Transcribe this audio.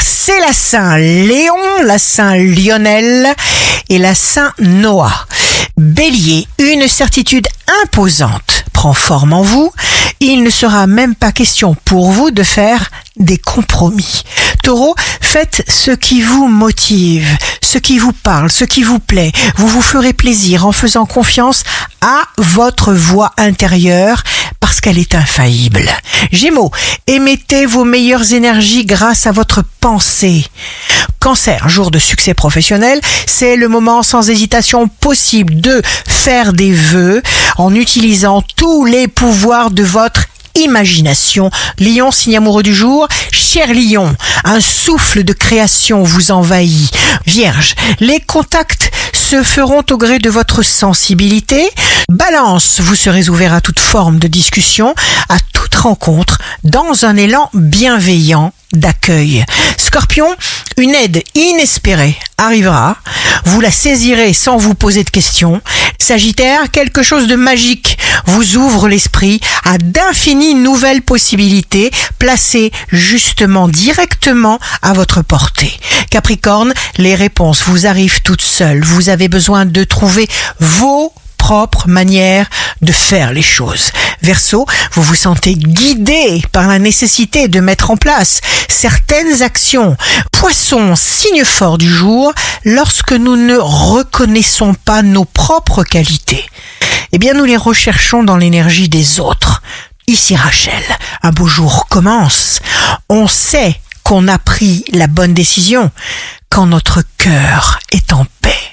c'est la Saint Léon, la Saint Lionel et la Saint Noah. Bélier, une certitude imposante prend forme en vous. Il ne sera même pas question pour vous de faire des compromis. Taureau, faites ce qui vous motive, ce qui vous parle, ce qui vous plaît. Vous vous ferez plaisir en faisant confiance à votre voix intérieure parce qu'elle est infaillible. Gémeaux, émettez vos meilleures énergies grâce à votre pensée. Cancer, jour de succès professionnel, c'est le moment sans hésitation possible de faire des vœux en utilisant tous les pouvoirs de votre imagination. Lion, signe amoureux du jour. Cher Lion, un souffle de création vous envahit. Vierge, les contacts se feront au gré de votre sensibilité. Balance, vous serez ouvert à toute forme de discussion, rencontre, dans un élan bienveillant d'accueil. Scorpion, une aide inespérée arrivera, vous la saisirez sans vous poser de questions. Sagittaire, quelque chose de magique vous ouvre l'esprit à d'infinies nouvelles possibilités placées justement directement à votre portée. Capricorne, les réponses vous arrivent toutes seules. Vous avez besoin de trouver vos propre manière de faire les choses. Verseau, vous vous sentez guidé par la nécessité de mettre en place certaines actions. Poisson, signe fort du jour, lorsque nous ne reconnaissons pas nos propres qualités, eh bien nous les recherchons dans l'énergie des autres. Ici Rachel, un beau jour commence. On sait qu'on a pris la bonne décision quand notre cœur est en paix.